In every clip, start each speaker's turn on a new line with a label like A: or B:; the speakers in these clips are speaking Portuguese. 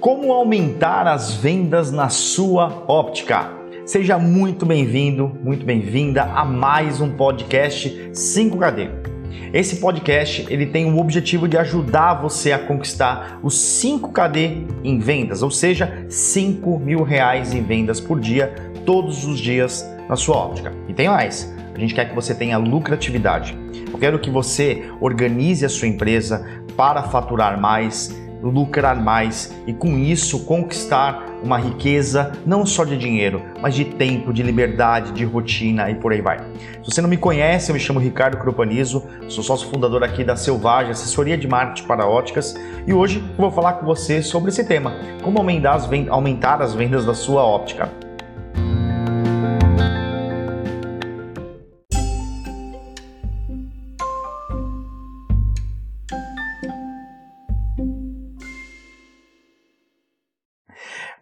A: Como aumentar as vendas na sua óptica? Seja muito bem-vindo, muito bem-vinda a mais um podcast 5KD. Esse podcast ele tem o objetivo de ajudar você a conquistar os 5KD em vendas, ou seja, 5 mil reais em vendas por dia, todos os dias na sua óptica. E tem mais, a gente quer que você tenha lucratividade. Eu quero que você organize a sua empresa para faturar mais, lucrar mais e com isso conquistar uma riqueza não só de dinheiro, mas de tempo, de liberdade, de rotina e por aí vai. Se você não me conhece, eu me chamo Ricardo Cropanizo, sou sócio fundador aqui da Selvagem, assessoria de marketing para óticas, e hoje eu vou falar com você sobre esse tema, como aumentar as vendas, da sua óptica.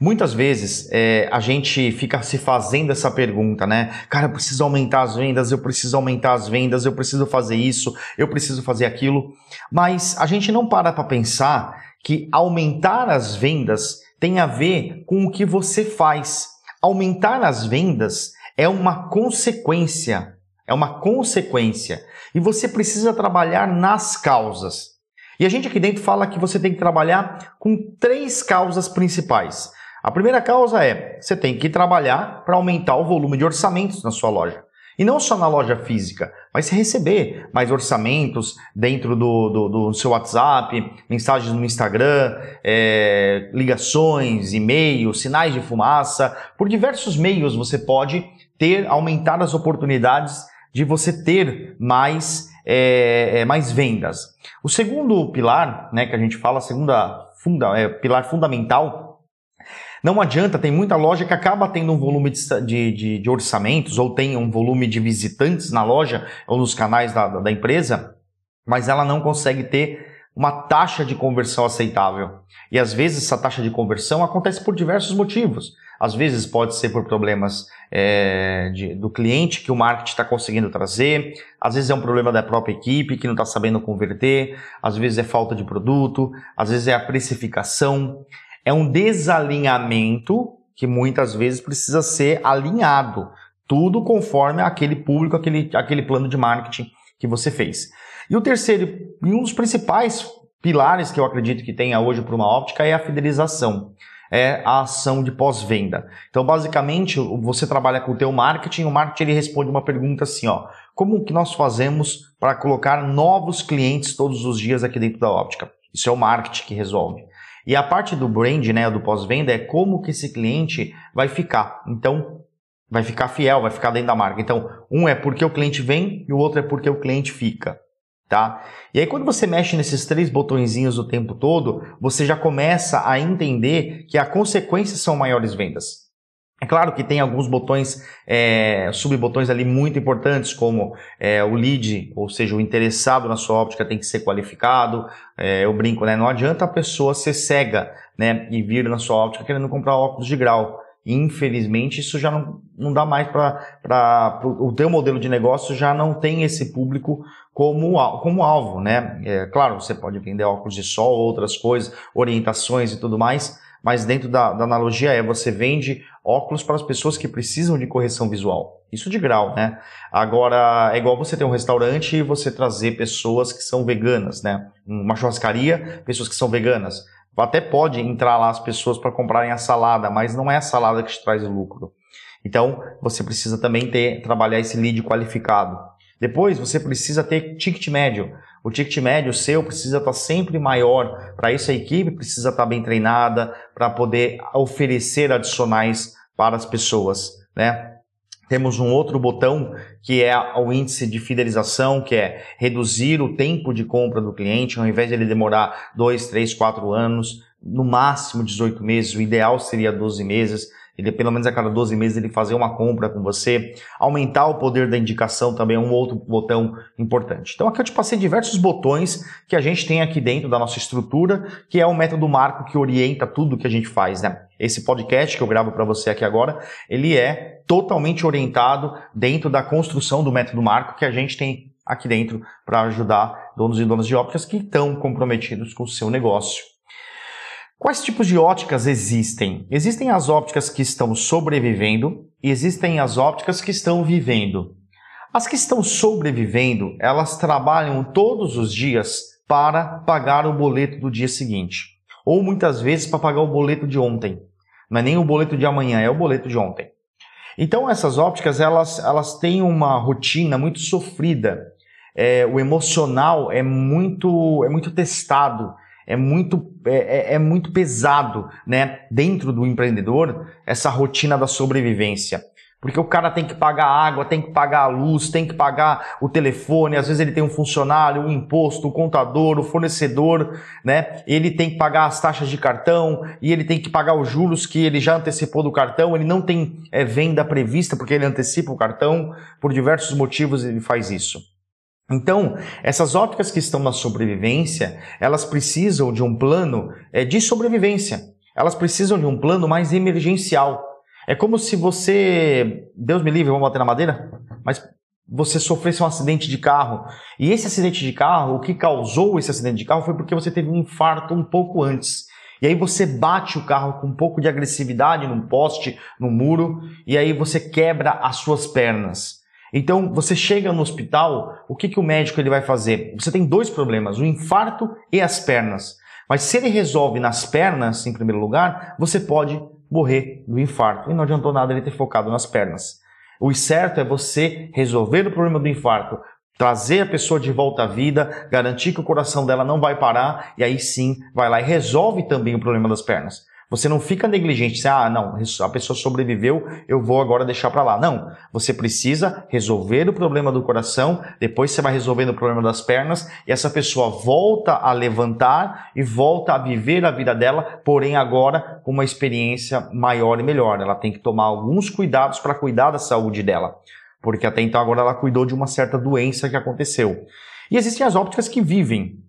A: Muitas vezes é, a gente fica se fazendo essa pergunta, né? Cara, eu preciso aumentar as vendas, eu preciso aumentar as vendas, eu preciso fazer isso, eu preciso fazer aquilo. Mas a gente não para para pensar que aumentar as vendas tem a ver com o que você faz. Aumentar as vendas é uma consequência. É uma consequência. E você precisa trabalhar nas causas. E a gente aqui dentro fala que você tem que trabalhar com três causas principais. A primeira causa é você tem que trabalhar para aumentar o volume de orçamentos na sua loja. E não só na loja física, mas receber mais orçamentos dentro do, do, do seu WhatsApp, mensagens no Instagram, é, ligações, e-mails, sinais de fumaça. Por diversos meios você pode ter, aumentar as oportunidades de você ter mais, é, é mais vendas. O segundo pilar, né, que a gente fala, segunda funda, é, pilar fundamental não adianta, tem muita loja que acaba tendo um volume de, de, de orçamentos ou tem um volume de visitantes na loja ou nos canais da, da empresa, mas ela não consegue ter uma taxa de conversão aceitável. E às vezes essa taxa de conversão acontece por diversos motivos. Às vezes pode ser por problemas é, de, do cliente que o marketing está conseguindo trazer, às vezes é um problema da própria equipe que não está sabendo converter, às vezes é falta de produto, às vezes é a precificação é um desalinhamento que muitas vezes precisa ser alinhado. Tudo conforme aquele público, aquele, aquele plano de marketing que você fez. E o terceiro, e um dos principais pilares que eu acredito que tenha hoje para uma óptica é a fidelização. É a ação de pós-venda. Então, basicamente, você trabalha com o teu marketing, o marketing ele responde uma pergunta assim, ó: como que nós fazemos para colocar novos clientes todos os dias aqui dentro da óptica? Isso é o marketing que resolve. E a parte do brand, né, do pós-venda, é como que esse cliente vai ficar. Então, vai ficar fiel, vai ficar dentro da marca. Então, um é porque o cliente vem e o outro é porque o cliente fica. Tá? E aí quando você mexe nesses três botõezinhos o tempo todo, você já começa a entender que a consequência são maiores vendas. É claro que tem alguns botões, é, subbotões ali muito importantes, como é, o lead, ou seja, o interessado na sua óptica tem que ser qualificado. É, eu brinco, né? Não adianta a pessoa ser cega né, e vir na sua óptica querendo comprar óculos de grau. Infelizmente, isso já não, não dá mais para. O teu modelo de negócio já não tem esse público como, como alvo, né? É, claro, você pode vender óculos de sol, outras coisas, orientações e tudo mais, mas dentro da, da, analogia é você vende óculos para as pessoas que precisam de correção visual. Isso de grau, né? Agora, é igual você ter um restaurante e você trazer pessoas que são veganas, né? Uma churrascaria, pessoas que são veganas. Até pode entrar lá as pessoas para comprarem a salada, mas não é a salada que te traz lucro. Então, você precisa também ter trabalhar esse lead qualificado. Depois, você precisa ter ticket médio. O ticket médio seu precisa estar sempre maior. Para isso, a equipe precisa estar bem treinada para poder oferecer adicionais para as pessoas, né? Temos um outro botão que é o índice de fidelização, que é reduzir o tempo de compra do cliente, ao invés de ele demorar 2, 3, 4 anos, no máximo 18 meses, o ideal seria 12 meses ele pelo menos a cada 12 meses ele fazer uma compra com você, aumentar o poder da indicação também é um outro botão importante. Então aqui eu te passei diversos botões que a gente tem aqui dentro da nossa estrutura, que é o método Marco que orienta tudo que a gente faz, né? Esse podcast que eu gravo para você aqui agora, ele é totalmente orientado dentro da construção do método Marco que a gente tem aqui dentro para ajudar donos e donas de ópticas que estão comprometidos com o seu negócio. Quais tipos de óticas existem? Existem as ópticas que estão sobrevivendo e existem as ópticas que estão vivendo. As que estão sobrevivendo, elas trabalham todos os dias para pagar o boleto do dia seguinte, ou muitas vezes para pagar o boleto de ontem. Não é nem o boleto de amanhã, é o boleto de ontem. Então essas ópticas elas, elas têm uma rotina muito sofrida. É, o emocional é muito é muito testado, é muito é, é, é muito pesado, né? Dentro do empreendedor essa rotina da sobrevivência. Porque o cara tem que pagar a água, tem que pagar a luz, tem que pagar o telefone, às vezes ele tem um funcionário, um imposto, o um contador, o um fornecedor, né? Ele tem que pagar as taxas de cartão e ele tem que pagar os juros que ele já antecipou do cartão, ele não tem é, venda prevista porque ele antecipa o cartão, por diversos motivos ele faz isso. Então, essas ópticas que estão na sobrevivência, elas precisam de um plano é, de sobrevivência. Elas precisam de um plano mais emergencial. É como se você, Deus me livre, vamos bater na madeira, mas você sofresse um acidente de carro. E esse acidente de carro, o que causou esse acidente de carro foi porque você teve um infarto um pouco antes. E aí você bate o carro com um pouco de agressividade num poste, num muro, e aí você quebra as suas pernas. Então, você chega no hospital, o que, que o médico ele vai fazer? Você tem dois problemas, o infarto e as pernas. Mas se ele resolve nas pernas, em primeiro lugar, você pode morrer do infarto. E não adiantou nada ele ter focado nas pernas. O certo é você resolver o problema do infarto, trazer a pessoa de volta à vida, garantir que o coração dela não vai parar e aí sim vai lá e resolve também o problema das pernas. Você não fica negligente, você, ah, não, a pessoa sobreviveu, eu vou agora deixar para lá. Não, você precisa resolver o problema do coração, depois você vai resolvendo o problema das pernas e essa pessoa volta a levantar e volta a viver a vida dela, porém agora com uma experiência maior e melhor. Ela tem que tomar alguns cuidados para cuidar da saúde dela, porque até então agora ela cuidou de uma certa doença que aconteceu. E existem as ópticas que vivem.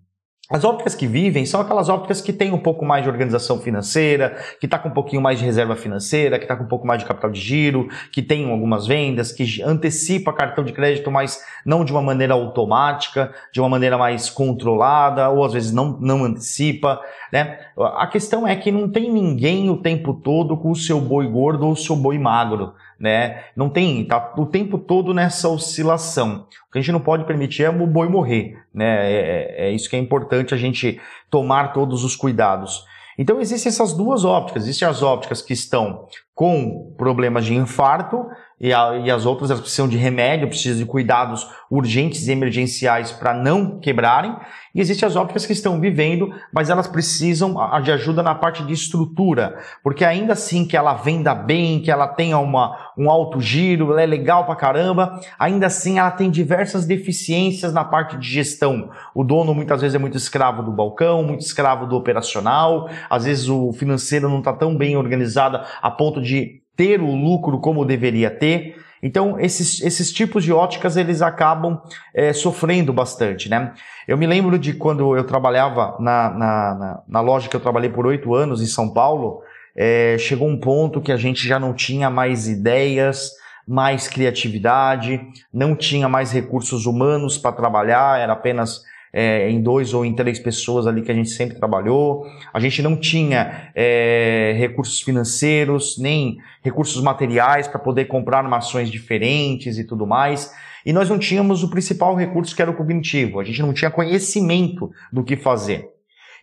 A: As ópticas que vivem são aquelas ópticas que têm um pouco mais de organização financeira, que está com um pouquinho mais de reserva financeira, que está com um pouco mais de capital de giro, que tem algumas vendas, que antecipa cartão de crédito, mas não de uma maneira automática, de uma maneira mais controlada, ou às vezes não, não antecipa. Né? A questão é que não tem ninguém o tempo todo com o seu boi gordo ou o seu boi magro né? Não tem, tá o tempo todo nessa oscilação. O que a gente não pode permitir é o boi morrer, né? É, é, é isso que é importante a gente tomar todos os cuidados. Então existem essas duas ópticas. Existem as ópticas que estão com problemas de infarto e, a, e as outras elas precisam de remédio, precisam de cuidados urgentes e emergenciais para não quebrarem. E existem as ópticas que estão vivendo, mas elas precisam de ajuda na parte de estrutura, porque ainda assim que ela venda bem, que ela tenha uma, um alto giro, ela é legal pra caramba, ainda assim ela tem diversas deficiências na parte de gestão. O dono muitas vezes é muito escravo do balcão, muito escravo do operacional, às vezes o financeiro não está tão bem organizado a ponto de ter o lucro como deveria ter. Então, esses, esses tipos de óticas, eles acabam é, sofrendo bastante, né? Eu me lembro de quando eu trabalhava na, na, na, na loja que eu trabalhei por oito anos em São Paulo, é, chegou um ponto que a gente já não tinha mais ideias, mais criatividade, não tinha mais recursos humanos para trabalhar, era apenas é, em dois ou em três pessoas ali que a gente sempre trabalhou. A gente não tinha é, recursos financeiros, nem recursos materiais para poder comprar armações diferentes e tudo mais. E nós não tínhamos o principal recurso que era o cognitivo. A gente não tinha conhecimento do que fazer.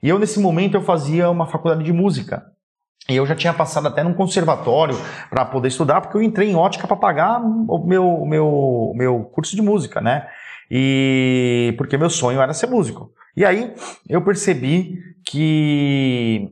A: E eu, nesse momento, eu fazia uma faculdade de música. E eu já tinha passado até num conservatório para poder estudar, porque eu entrei em ótica para pagar o meu, meu, meu curso de música, né? E porque meu sonho era ser músico. E aí eu percebi que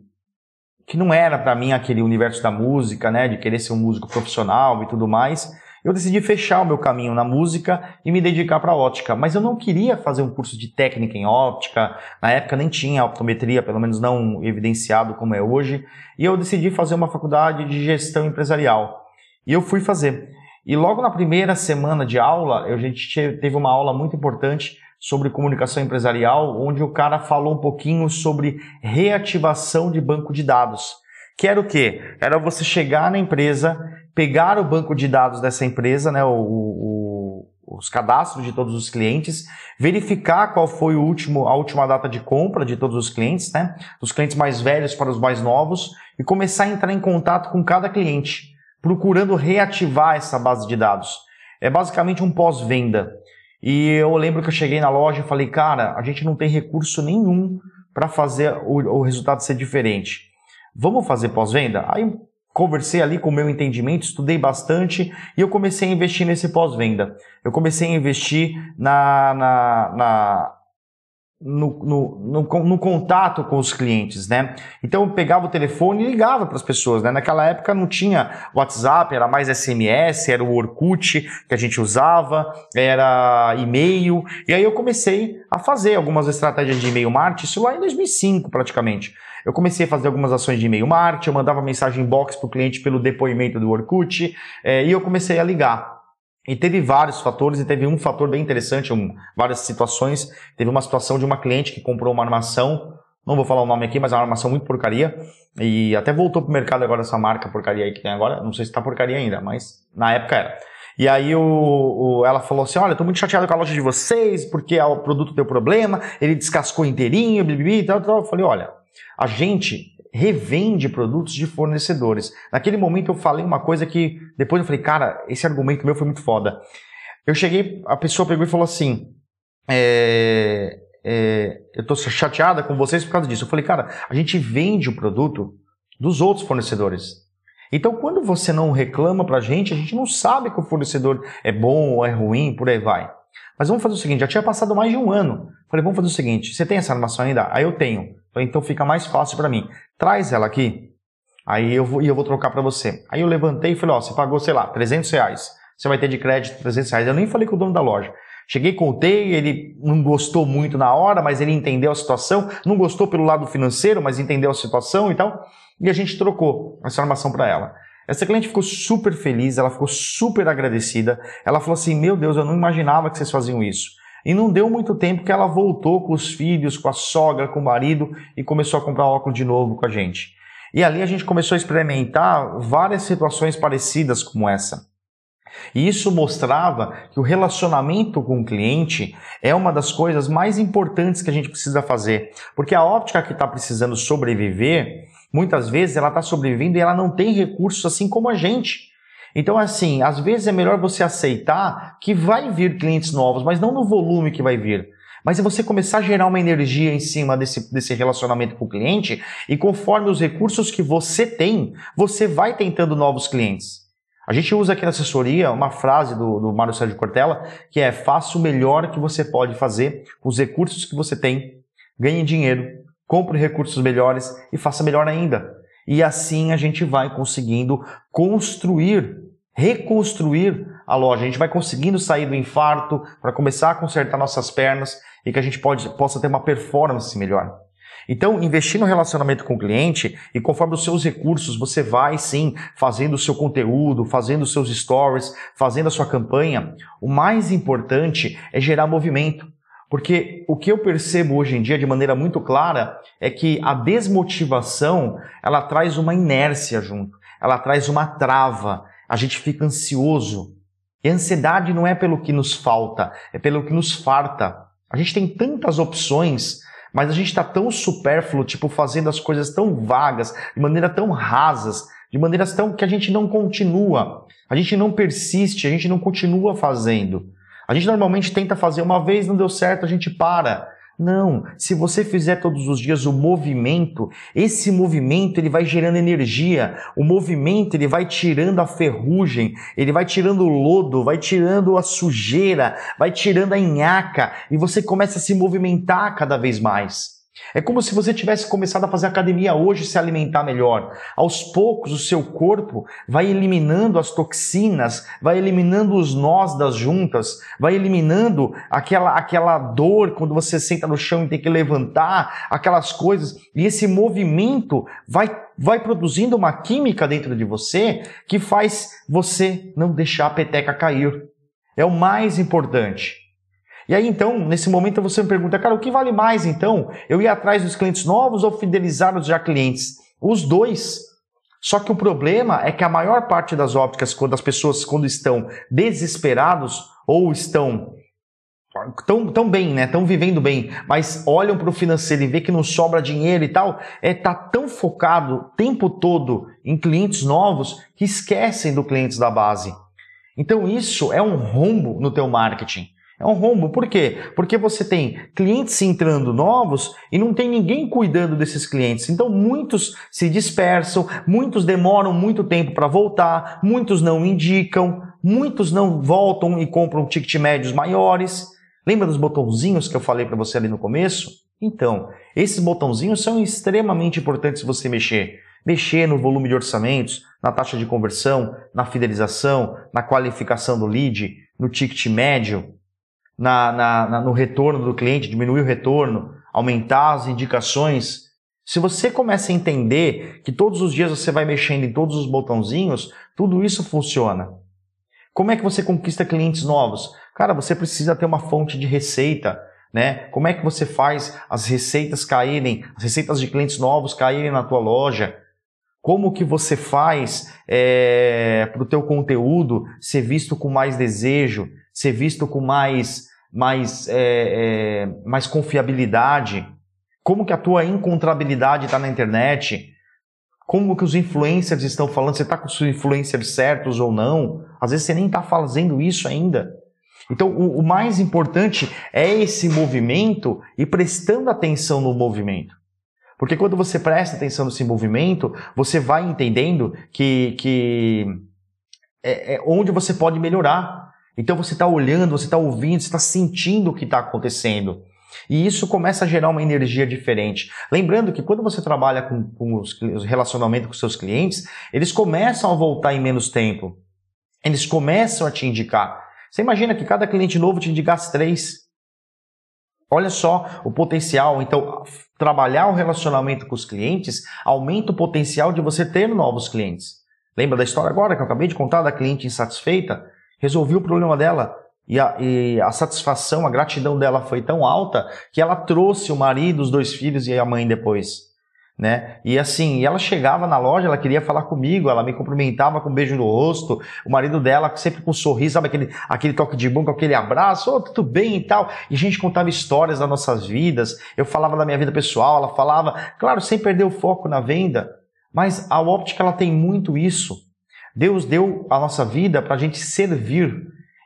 A: que não era para mim aquele universo da música, né, de querer ser um músico profissional e tudo mais. Eu decidi fechar o meu caminho na música e me dedicar para ótica, mas eu não queria fazer um curso de técnica em óptica. Na época nem tinha optometria, pelo menos não evidenciado como é hoje, e eu decidi fazer uma faculdade de gestão empresarial. E eu fui fazer. E logo na primeira semana de aula, a gente teve uma aula muito importante sobre comunicação empresarial, onde o cara falou um pouquinho sobre reativação de banco de dados. Que era o quê? Era você chegar na empresa, pegar o banco de dados dessa empresa, né, o, o, os cadastros de todos os clientes, verificar qual foi o último, a última data de compra de todos os clientes, né? Dos clientes mais velhos para os mais novos, e começar a entrar em contato com cada cliente, procurando reativar essa base de dados. É basicamente um pós-venda. E eu lembro que eu cheguei na loja e falei, cara, a gente não tem recurso nenhum para fazer o, o resultado ser diferente. Vamos fazer pós-venda? Aí conversei ali com o meu entendimento, estudei bastante e eu comecei a investir nesse pós-venda. Eu comecei a investir na, na, na no, no, no, contato com os clientes, né? Então eu pegava o telefone e ligava para as pessoas, né? Naquela época não tinha WhatsApp, era mais SMS, era o Orkut que a gente usava, era e-mail. E aí eu comecei a fazer algumas estratégias de e-mail marketing, isso lá em 2005 praticamente. Eu comecei a fazer algumas ações de e-mail marketing, eu mandava mensagem box para o cliente pelo depoimento do Orkut, é, e eu comecei a ligar. E teve vários fatores, e teve um fator bem interessante, um, várias situações. Teve uma situação de uma cliente que comprou uma armação, não vou falar o nome aqui, mas é uma armação muito porcaria. E até voltou pro mercado agora essa marca porcaria aí que tem agora. Não sei se tá porcaria ainda, mas na época era. E aí o, o, ela falou assim: olha, tô muito chateado com a loja de vocês, porque o produto deu problema, ele descascou inteirinho, bibi, e tal, tal. Eu falei, olha, a gente revende produtos de fornecedores. Naquele momento eu falei uma coisa que depois eu falei, cara, esse argumento meu foi muito foda. Eu cheguei, a pessoa pegou e falou assim, é, é, eu tô chateada com vocês por causa disso. Eu falei, cara, a gente vende o produto dos outros fornecedores. Então, quando você não reclama pra gente, a gente não sabe que o fornecedor é bom ou é ruim, por aí vai. Mas vamos fazer o seguinte, já tinha passado mais de um ano. Falei, vamos fazer o seguinte, você tem essa armação ainda? Aí eu tenho. Então fica mais fácil para mim. Traz ela aqui, aí eu vou, e eu vou trocar para você. Aí eu levantei e falei, ó, você pagou, sei lá, 300 reais. Você vai ter de crédito 300 reais. Eu nem falei com o dono da loja. Cheguei, contei, ele não gostou muito na hora, mas ele entendeu a situação. Não gostou pelo lado financeiro, mas entendeu a situação e tal. E a gente trocou essa armação para ela. Essa cliente ficou super feliz, ela ficou super agradecida. Ela falou assim: Meu Deus, eu não imaginava que vocês faziam isso. E não deu muito tempo que ela voltou com os filhos, com a sogra, com o marido e começou a comprar óculos de novo com a gente. E ali a gente começou a experimentar várias situações parecidas como essa. E isso mostrava que o relacionamento com o cliente é uma das coisas mais importantes que a gente precisa fazer. Porque a óptica que está precisando sobreviver, muitas vezes ela está sobrevivendo e ela não tem recursos assim como a gente. Então, assim, às vezes é melhor você aceitar que vai vir clientes novos, mas não no volume que vai vir. Mas é você começar a gerar uma energia em cima desse, desse relacionamento com o cliente e conforme os recursos que você tem, você vai tentando novos clientes. A gente usa aqui na assessoria uma frase do, do Mário Sérgio Cortella que é faça o melhor que você pode fazer com os recursos que você tem, ganhe dinheiro, compre recursos melhores e faça melhor ainda. E assim a gente vai conseguindo construir reconstruir a loja. A gente vai conseguindo sair do infarto para começar a consertar nossas pernas e que a gente pode, possa ter uma performance melhor. Então, investir no relacionamento com o cliente e conforme os seus recursos, você vai sim fazendo o seu conteúdo, fazendo os seus stories, fazendo a sua campanha. O mais importante é gerar movimento. Porque o que eu percebo hoje em dia de maneira muito clara é que a desmotivação, ela traz uma inércia junto, ela traz uma trava, a gente fica ansioso. E a ansiedade não é pelo que nos falta, é pelo que nos farta. A gente tem tantas opções, mas a gente está tão supérfluo, tipo, fazendo as coisas tão vagas, de maneira tão rasas, de maneiras tão que a gente não continua, a gente não persiste, a gente não continua fazendo. A gente normalmente tenta fazer uma vez, não deu certo, a gente para. Não, se você fizer todos os dias o movimento, esse movimento ele vai gerando energia, o movimento ele vai tirando a ferrugem, ele vai tirando o lodo, vai tirando a sujeira, vai tirando a nhaca e você começa a se movimentar cada vez mais. É como se você tivesse começado a fazer academia hoje e se alimentar melhor. Aos poucos, o seu corpo vai eliminando as toxinas, vai eliminando os nós das juntas, vai eliminando aquela, aquela dor quando você senta no chão e tem que levantar, aquelas coisas. E esse movimento vai, vai produzindo uma química dentro de você que faz você não deixar a peteca cair. É o mais importante. E aí então, nesse momento você me pergunta, cara, o que vale mais então? Eu ir atrás dos clientes novos ou fidelizar os já clientes? Os dois. Só que o problema é que a maior parte das ópticas, quando as pessoas quando estão desesperados, ou estão tão, tão bem, né? Estão vivendo bem, mas olham para o financeiro e vê que não sobra dinheiro e tal, é tá tão focado o tempo todo em clientes novos que esquecem do clientes da base. Então isso é um rombo no teu marketing. É um rombo, por quê? Porque você tem clientes entrando novos e não tem ninguém cuidando desses clientes. Então muitos se dispersam, muitos demoram muito tempo para voltar, muitos não indicam, muitos não voltam e compram ticket médios maiores. Lembra dos botãozinhos que eu falei para você ali no começo? Então, esses botãozinhos são extremamente importantes você mexer. Mexer no volume de orçamentos, na taxa de conversão, na fidelização, na qualificação do lead, no ticket médio, na, na, na, no retorno do cliente, diminuir o retorno, aumentar as indicações. Se você começa a entender que todos os dias você vai mexendo em todos os botãozinhos, tudo isso funciona. Como é que você conquista clientes novos? Cara, você precisa ter uma fonte de receita, né? Como é que você faz as receitas caírem, as receitas de clientes novos caírem na tua loja? Como que você faz é, para o teu conteúdo ser visto com mais desejo, ser visto com mais, mais, é, é, mais confiabilidade? Como que a tua encontrabilidade está na internet? Como que os influencers estão falando? Você está com os influencers certos ou não? Às vezes você nem está fazendo isso ainda. Então, o, o mais importante é esse movimento e prestando atenção no movimento. Porque quando você presta atenção nesse movimento, você vai entendendo que, que é, é onde você pode melhorar. Então você está olhando, você está ouvindo, você está sentindo o que está acontecendo. E isso começa a gerar uma energia diferente. Lembrando que quando você trabalha com, com os, relacionamentos com seus clientes, eles começam a voltar em menos tempo. Eles começam a te indicar. Você imagina que cada cliente novo te indicasse três. Olha só o potencial. Então, trabalhar o relacionamento com os clientes aumenta o potencial de você ter novos clientes. Lembra da história agora que eu acabei de contar da cliente insatisfeita? Resolvi o problema dela. E a, e a satisfação, a gratidão dela foi tão alta que ela trouxe o marido, os dois filhos e a mãe depois né? E assim, ela chegava na loja, ela queria falar comigo, ela me cumprimentava com um beijo no rosto, o marido dela sempre com um sorriso, sabe aquele, aquele toque de com aquele abraço, oh, tudo bem e tal. E a gente contava histórias das nossas vidas, eu falava da minha vida pessoal, ela falava, claro, sem perder o foco na venda, mas a óptica ela tem muito isso. Deus deu a nossa vida para a gente servir.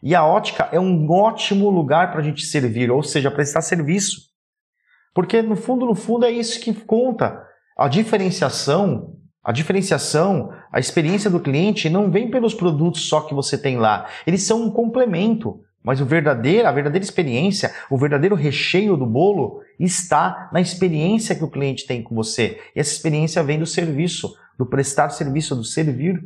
A: E a ótica é um ótimo lugar para a gente servir, ou seja, prestar serviço. Porque no fundo, no fundo é isso que conta. A diferenciação, a diferenciação, a experiência do cliente não vem pelos produtos só que você tem lá. Eles são um complemento. Mas o verdadeiro, a verdadeira experiência, o verdadeiro recheio do bolo está na experiência que o cliente tem com você. E essa experiência vem do serviço, do prestar serviço, do servir.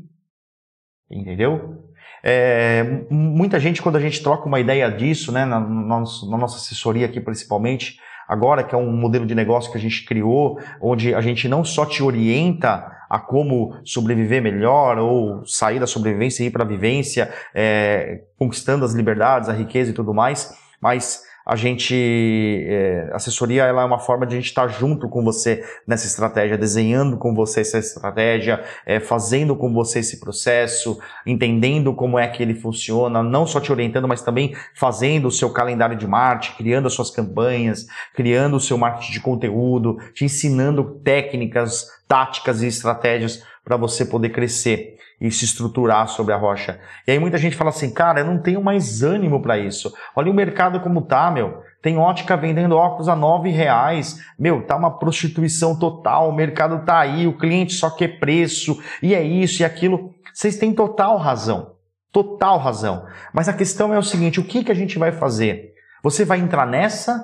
A: Entendeu? É, muita gente, quando a gente troca uma ideia disso, né, na, na, nossa assessoria aqui principalmente, agora, que é um modelo de negócio que a gente criou, onde a gente não só te orienta a como sobreviver melhor ou sair da sobrevivência e ir para a vivência, é, conquistando as liberdades, a riqueza e tudo mais, mas a gente, é, assessoria ela é uma forma de a gente estar junto com você nessa estratégia, desenhando com você essa estratégia, é, fazendo com você esse processo, entendendo como é que ele funciona, não só te orientando, mas também fazendo o seu calendário de marketing, criando as suas campanhas, criando o seu marketing de conteúdo, te ensinando técnicas, táticas e estratégias para você poder crescer e se estruturar sobre a rocha. E aí muita gente fala assim, cara, eu não tenho mais ânimo para isso. Olha o mercado como tá, meu. Tem ótica vendendo óculos a nove reais. Meu, tá uma prostituição total. O mercado tá aí, o cliente só quer preço e é isso e aquilo. Vocês têm total razão. Total razão. Mas a questão é o seguinte, o que, que a gente vai fazer? Você vai entrar nessa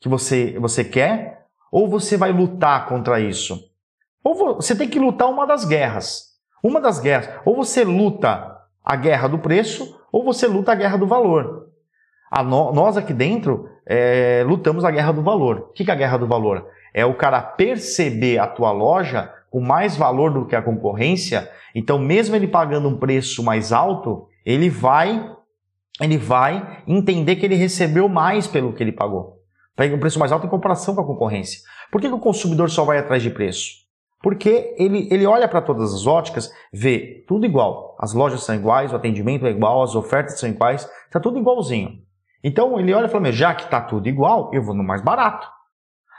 A: que você, você quer ou você vai lutar contra isso? Ou você tem que lutar uma das guerras. Uma das guerras, ou você luta a guerra do preço, ou você luta a guerra do valor. No, nós aqui dentro é, lutamos a guerra do valor. O que, que é a guerra do valor? É o cara perceber a tua loja com mais valor do que a concorrência. Então, mesmo ele pagando um preço mais alto, ele vai, ele vai entender que ele recebeu mais pelo que ele pagou. Pega um preço mais alto em comparação com a concorrência. Por que, que o consumidor só vai atrás de preço? Porque ele, ele olha para todas as óticas, vê tudo igual. As lojas são iguais, o atendimento é igual, as ofertas são iguais, Está tudo igualzinho. Então ele olha e fala: já que está tudo igual, eu vou no mais barato.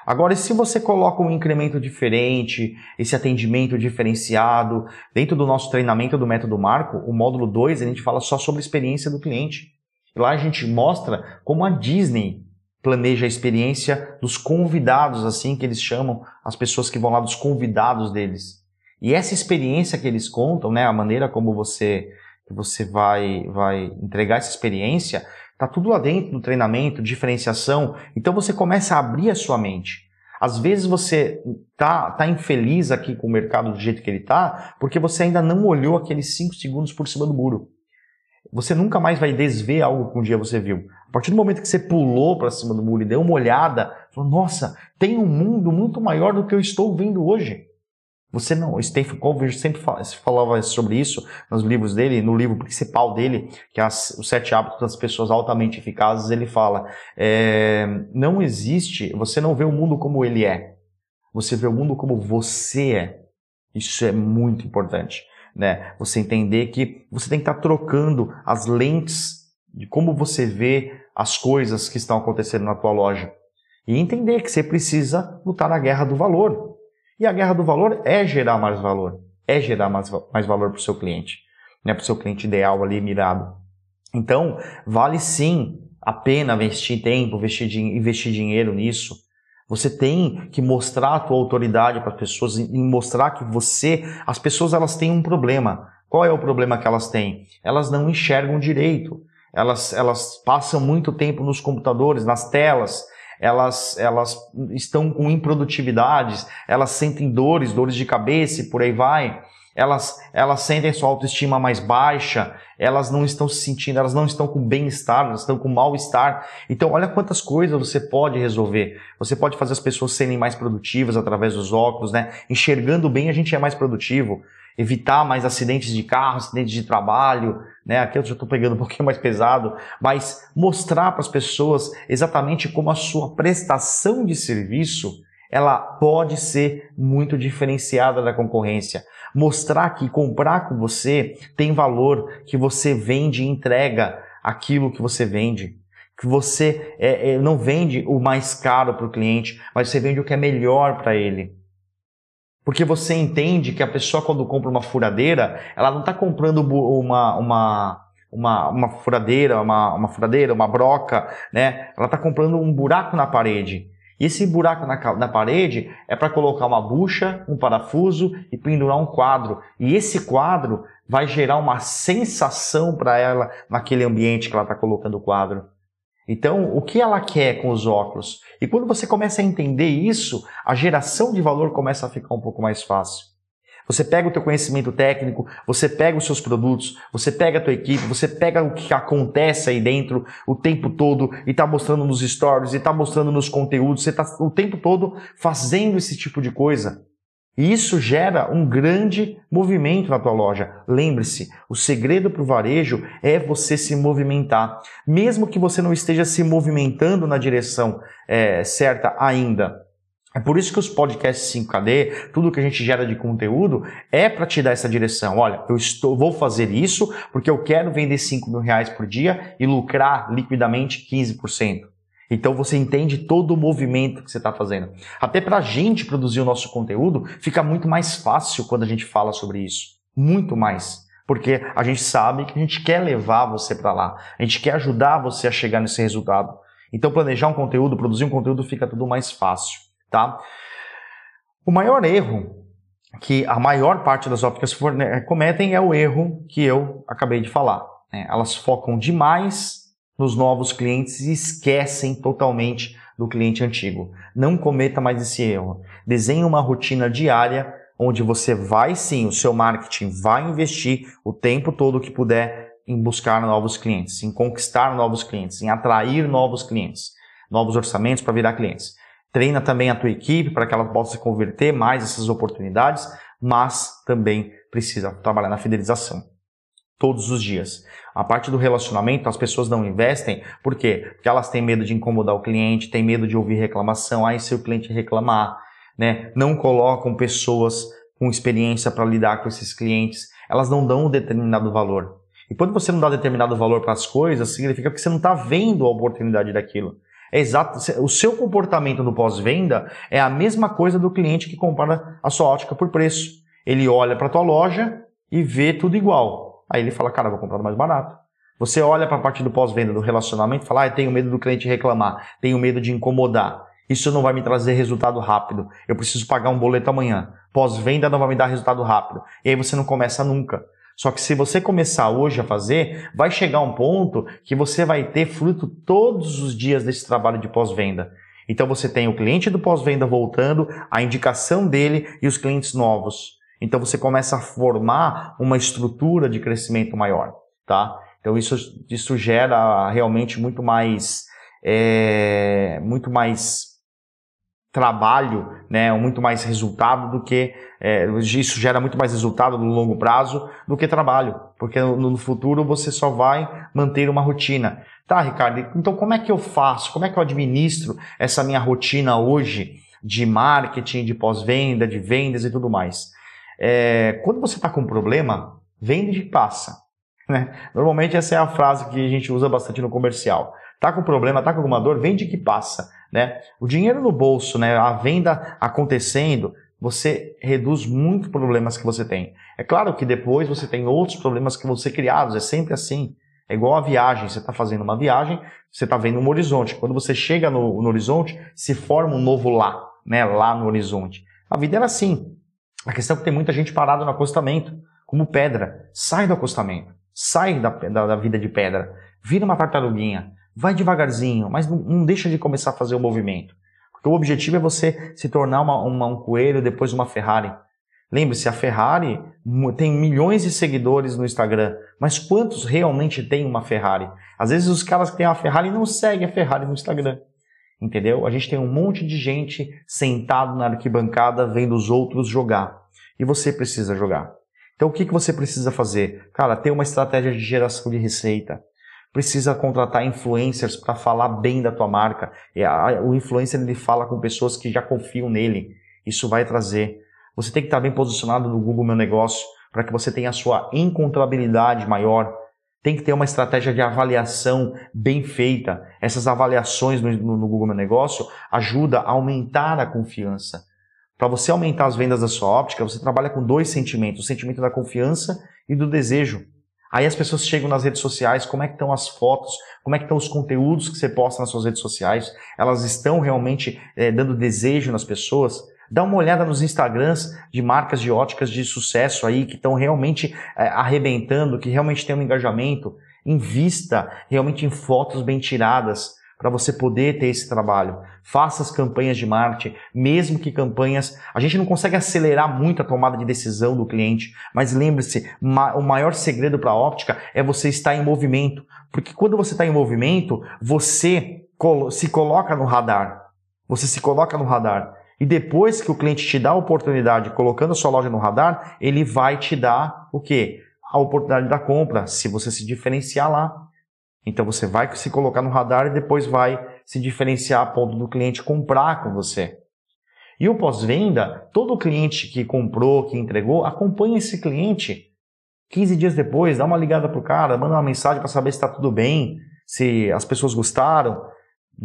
A: Agora, se você coloca um incremento diferente, esse atendimento diferenciado, dentro do nosso treinamento do método Marco, o módulo 2, a gente fala só sobre a experiência do cliente. Lá a gente mostra como a Disney planeja a experiência dos convidados, assim que eles chamam as pessoas que vão lá, dos convidados deles. E essa experiência que eles contam, né, a maneira como você você vai vai entregar essa experiência, tá tudo lá dentro do treinamento, diferenciação. Então você começa a abrir a sua mente. Às vezes você tá, tá infeliz aqui com o mercado do jeito que ele tá, porque você ainda não olhou aqueles 5 segundos por cima do muro. Você nunca mais vai desver algo que um dia você viu. A partir do momento que você pulou para cima do muro e deu uma olhada, falou, nossa, tem um mundo muito maior do que eu estou vendo hoje. Você não, o Stephen Covey sempre falava sobre isso nos livros dele, no livro principal dele, que é Os Sete Hábitos das Pessoas Altamente Eficazes, ele fala, é, não existe, você não vê o mundo como ele é, você vê o mundo como você é. Isso é muito importante, né? Você entender que você tem que estar trocando as lentes de como você vê as coisas que estão acontecendo na tua loja. E entender que você precisa lutar a guerra do valor. E a guerra do valor é gerar mais valor, é gerar mais, mais valor para o seu cliente, né, para o seu cliente ideal ali mirado. Então, vale sim a pena investir tempo, investir, investir dinheiro nisso. Você tem que mostrar a tua autoridade para as pessoas e mostrar que você, as pessoas elas têm um problema. Qual é o problema que elas têm? Elas não enxergam direito. Elas, elas passam muito tempo nos computadores, nas telas, elas, elas estão com improdutividades, elas sentem dores, dores de cabeça e por aí vai. Elas, elas sentem sua autoestima mais baixa, elas não estão se sentindo, elas não estão com bem-estar, elas estão com mal-estar. Então, olha quantas coisas você pode resolver. Você pode fazer as pessoas serem mais produtivas através dos óculos, né? Enxergando bem, a gente é mais produtivo evitar mais acidentes de carro, acidentes de trabalho, né? Aqui eu já estou pegando um pouquinho mais pesado, mas mostrar para as pessoas exatamente como a sua prestação de serviço ela pode ser muito diferenciada da concorrência. Mostrar que comprar com você tem valor, que você vende e entrega aquilo que você vende. Que você é, é, não vende o mais caro para o cliente, mas você vende o que é melhor para ele. Porque você entende que a pessoa, quando compra uma furadeira, ela não está comprando uma, uma, uma, uma furadeira, uma, uma furadeira, uma broca, né? Ela está comprando um buraco na parede. E esse buraco na, na parede é para colocar uma bucha, um parafuso e pendurar um quadro. E esse quadro vai gerar uma sensação para ela naquele ambiente que ela está colocando o quadro. Então, o que ela quer com os óculos? E quando você começa a entender isso, a geração de valor começa a ficar um pouco mais fácil. Você pega o teu conhecimento técnico, você pega os seus produtos, você pega a tua equipe, você pega o que acontece aí dentro o tempo todo e está mostrando nos stories, e está mostrando nos conteúdos, você está o tempo todo fazendo esse tipo de coisa. E isso gera um grande movimento na tua loja. Lembre-se, o segredo para o varejo é você se movimentar. Mesmo que você não esteja se movimentando na direção é, certa ainda. É por isso que os podcasts 5KD, tudo que a gente gera de conteúdo, é para te dar essa direção. Olha, eu estou, vou fazer isso porque eu quero vender 5 mil reais por dia e lucrar liquidamente 15%. Então você entende todo o movimento que você está fazendo. Até para a gente produzir o nosso conteúdo, fica muito mais fácil quando a gente fala sobre isso. Muito mais. Porque a gente sabe que a gente quer levar você para lá. A gente quer ajudar você a chegar nesse resultado. Então planejar um conteúdo, produzir um conteúdo fica tudo mais fácil, tá? O maior erro que a maior parte das ópticas cometem é o erro que eu acabei de falar. Né? Elas focam demais nos novos clientes e esquecem totalmente do cliente antigo. Não cometa mais esse erro. Desenhe uma rotina diária onde você vai sim, o seu marketing vai investir o tempo todo que puder em buscar novos clientes, em conquistar novos clientes, em atrair novos clientes, novos orçamentos para virar clientes. Treina também a tua equipe para que ela possa converter mais essas oportunidades, mas também precisa trabalhar na fidelização todos os dias. A parte do relacionamento, as pessoas não investem, por quê? Porque elas têm medo de incomodar o cliente, têm medo de ouvir reclamação, aí se o cliente reclamar, né? Não colocam pessoas com experiência para lidar com esses clientes, elas não dão um determinado valor. E quando você não dá determinado valor para as coisas, significa que você não está vendo a oportunidade daquilo. É exato, o seu comportamento no pós-venda é a mesma coisa do cliente que compara a sua ótica por preço. Ele olha para a tua loja e vê tudo igual. Aí ele fala, cara, vou comprar mais barato. Você olha para a parte do pós-venda, do relacionamento, e fala, ah, tenho medo do cliente reclamar, tenho medo de incomodar. Isso não vai me trazer resultado rápido. Eu preciso pagar um boleto amanhã. Pós-venda não vai me dar resultado rápido. E aí você não começa nunca. Só que se você começar hoje a fazer, vai chegar um ponto que você vai ter fruto todos os dias desse trabalho de pós-venda. Então você tem o cliente do pós-venda voltando, a indicação dele e os clientes novos. Então você começa a formar uma estrutura de crescimento maior, tá? Então isso, isso gera realmente muito mais, é, muito mais trabalho, né, muito mais resultado do que é, isso gera muito mais resultado no longo prazo do que trabalho, porque no, no, futuro você só vai manter uma rotina. Tá, Ricardo? Então como é que eu faço? Como é que eu administro essa minha rotina hoje de marketing, de pós-venda, de vendas e tudo mais? É, quando você está com um problema, vende e passa. Né? Normalmente essa é a frase que a gente usa bastante no comercial. Tá com problema, tá com alguma dor, vende que passa. Né? O dinheiro no bolso, né? a venda acontecendo, você reduz muito problemas que você tem. É claro que depois você tem outros problemas que vão ser criados, é sempre assim. É igual a viagem, você está fazendo uma viagem, você está vendo um horizonte. Quando você chega no, no, horizonte, se forma um novo lá, né? lá no horizonte. A vida era assim. A questão é que tem muita gente parada no acostamento, como pedra. Sai do acostamento, sai da, da, da vida de pedra, vira uma tartaruguinha, Vai devagarzinho, mas não, não deixa de começar a fazer o movimento. Porque o objetivo é você se tornar uma, uma, um coelho, depois uma Ferrari. Lembre-se, a Ferrari tem milhões de seguidores no Instagram, mas quantos realmente têm uma Ferrari? Às vezes os caras que têm a Ferrari não seguem a Ferrari no Instagram. Entendeu? A gente tem um monte de gente sentado na arquibancada vendo os outros jogar. E você precisa jogar. Então o que, que você precisa fazer? Cara, ter uma estratégia de geração de receita precisa contratar influencers para falar bem da tua marca. O influencer ele fala com pessoas que já confiam nele. Isso vai trazer. Você tem que estar bem posicionado no Google Meu Negócio para que você tenha a sua encontrabilidade maior. Tem que ter uma estratégia de avaliação bem feita. Essas avaliações no, no Google Meu Negócio ajudam a aumentar a confiança. Para você aumentar as vendas da sua óptica, você trabalha com dois sentimentos: o sentimento da confiança e do desejo. Aí as pessoas chegam nas redes sociais, como é que estão as fotos, como é que estão os conteúdos que você posta nas suas redes sociais, elas estão realmente é, dando desejo nas pessoas? Dá uma olhada nos Instagrams de marcas de óticas de sucesso aí, que estão realmente é, arrebentando, que realmente tem um engajamento. Invista realmente em fotos bem tiradas, para você poder ter esse trabalho. Faça as campanhas de marketing, mesmo que campanhas. A gente não consegue acelerar muito a tomada de decisão do cliente, mas lembre-se, o maior segredo para a óptica é você estar em movimento. Porque quando você está em movimento, você se coloca no radar. Você se coloca no radar. E depois que o cliente te dá a oportunidade, colocando a sua loja no radar, ele vai te dar o quê? A oportunidade da compra, se você se diferenciar lá. Então você vai se colocar no radar e depois vai se diferenciar a ponto do cliente comprar com você. E o pós-venda, todo cliente que comprou, que entregou, acompanha esse cliente. 15 dias depois, dá uma ligada pro cara, manda uma mensagem para saber se está tudo bem, se as pessoas gostaram.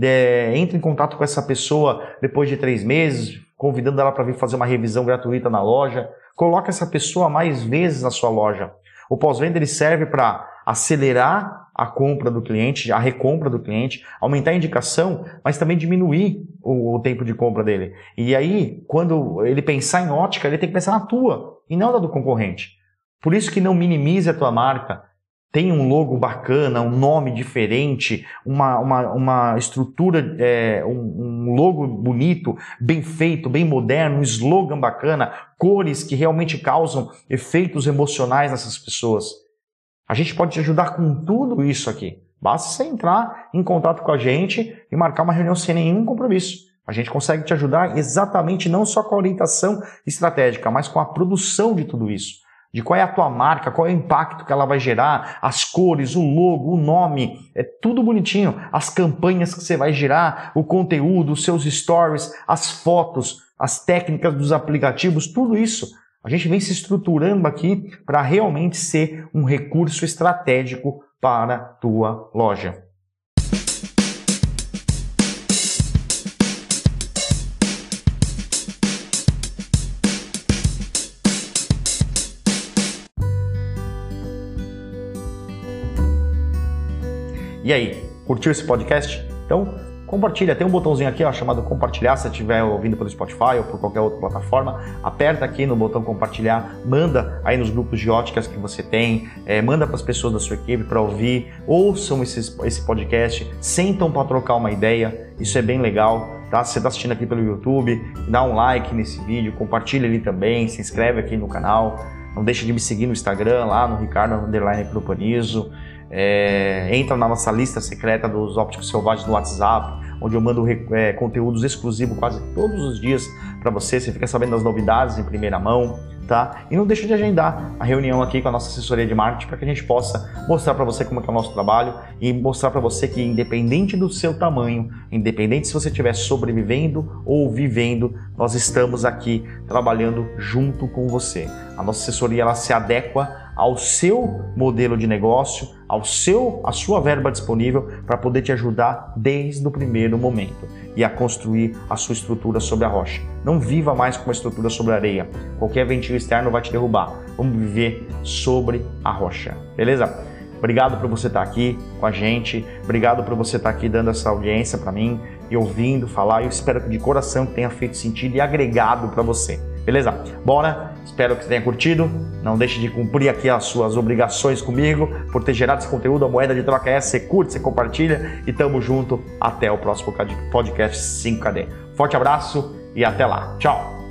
A: É, entre em contato com essa pessoa depois de três meses, convidando ela para vir fazer uma revisão gratuita na loja. Coloca essa pessoa mais vezes na sua loja. O pós-venda ele serve para acelerar a compra do cliente, a recompra do cliente, aumentar a indicação, mas também diminuir o, o, tempo de compra dele. E aí, quando ele pensar em ótica, ele tem que pensar na tua e não na do concorrente. Por isso que não minimize a tua marca. Tem um logo bacana, um nome diferente, uma, uma, uma estrutura, é, um, um logo bonito, bem feito, bem moderno, um slogan bacana, cores que realmente causam efeitos emocionais nessas pessoas. A gente pode te ajudar com tudo isso aqui. Basta você entrar em contato com a gente e marcar uma reunião sem nenhum compromisso. A gente consegue te ajudar exatamente não só com a orientação estratégica, mas com a produção de tudo isso. De qual é a tua marca, qual é o impacto que ela vai gerar, as cores, o logo, o nome, é tudo bonitinho. As campanhas que você vai gerar, o conteúdo, os seus stories, as fotos, as técnicas dos aplicativos, tudo isso A gente vem se estruturando aqui para realmente ser um recurso estratégico para a tua loja. E aí, curtiu esse podcast? Então, compartilha. Tem um botãozinho aqui ó, chamado compartilhar, se estiver ouvindo pelo Spotify ou por qualquer outra plataforma. Aperta aqui no botão compartilhar, manda aí nos grupos de óticas que você tem, é, manda para as pessoas da sua equipe para ouvir, ouçam esses, esse podcast, sentam para trocar uma ideia, isso é bem legal. Tá? Se você está assistindo aqui pelo YouTube, dá um like nesse vídeo, compartilha ali também, se inscreve aqui no canal. Não deixe de me seguir no Instagram, lá no Ricardo Underline Propanizo. É, entra na nossa lista secreta dos ópticos selvagens no WhatsApp, onde eu mando é, conteúdos exclusivos quase todos os dias para você. Você fica sabendo das novidades em primeira mão tá? E não deixa de agendar a reunião aqui com a nossa assessoria de marketing para que a gente possa mostrar para você como é, é o nosso trabalho e mostrar para você que independente do seu tamanho, independente se você estiver sobrevivendo ou vivendo, nós estamos aqui trabalhando junto com você. A nossa assessoria ela se adequa ao seu modelo de negócio, ao seu, a sua verba disponível para poder te ajudar desde o primeiro momento e a construir a sua estrutura sobre a rocha. Não viva mais com uma estrutura sobre a areia. Qualquer ventinho externo vai te derrubar. Vamos viver sobre a rocha. Beleza? Obrigado por você estar aqui com a gente. Obrigado por você estar aqui dando essa audiência para mim e ouvindo falar. Eu espero que de coração tenha feito sentido e agregado para você. Beleza? Bora? Espero que você tenha curtido. Não deixe de cumprir aqui as suas obrigações comigo por ter gerado esse conteúdo. A moeda de troca é essa. Você curte, você compartilha e tamo junto. Até o próximo podcast 5KD. Forte abraço e até lá. Tchau!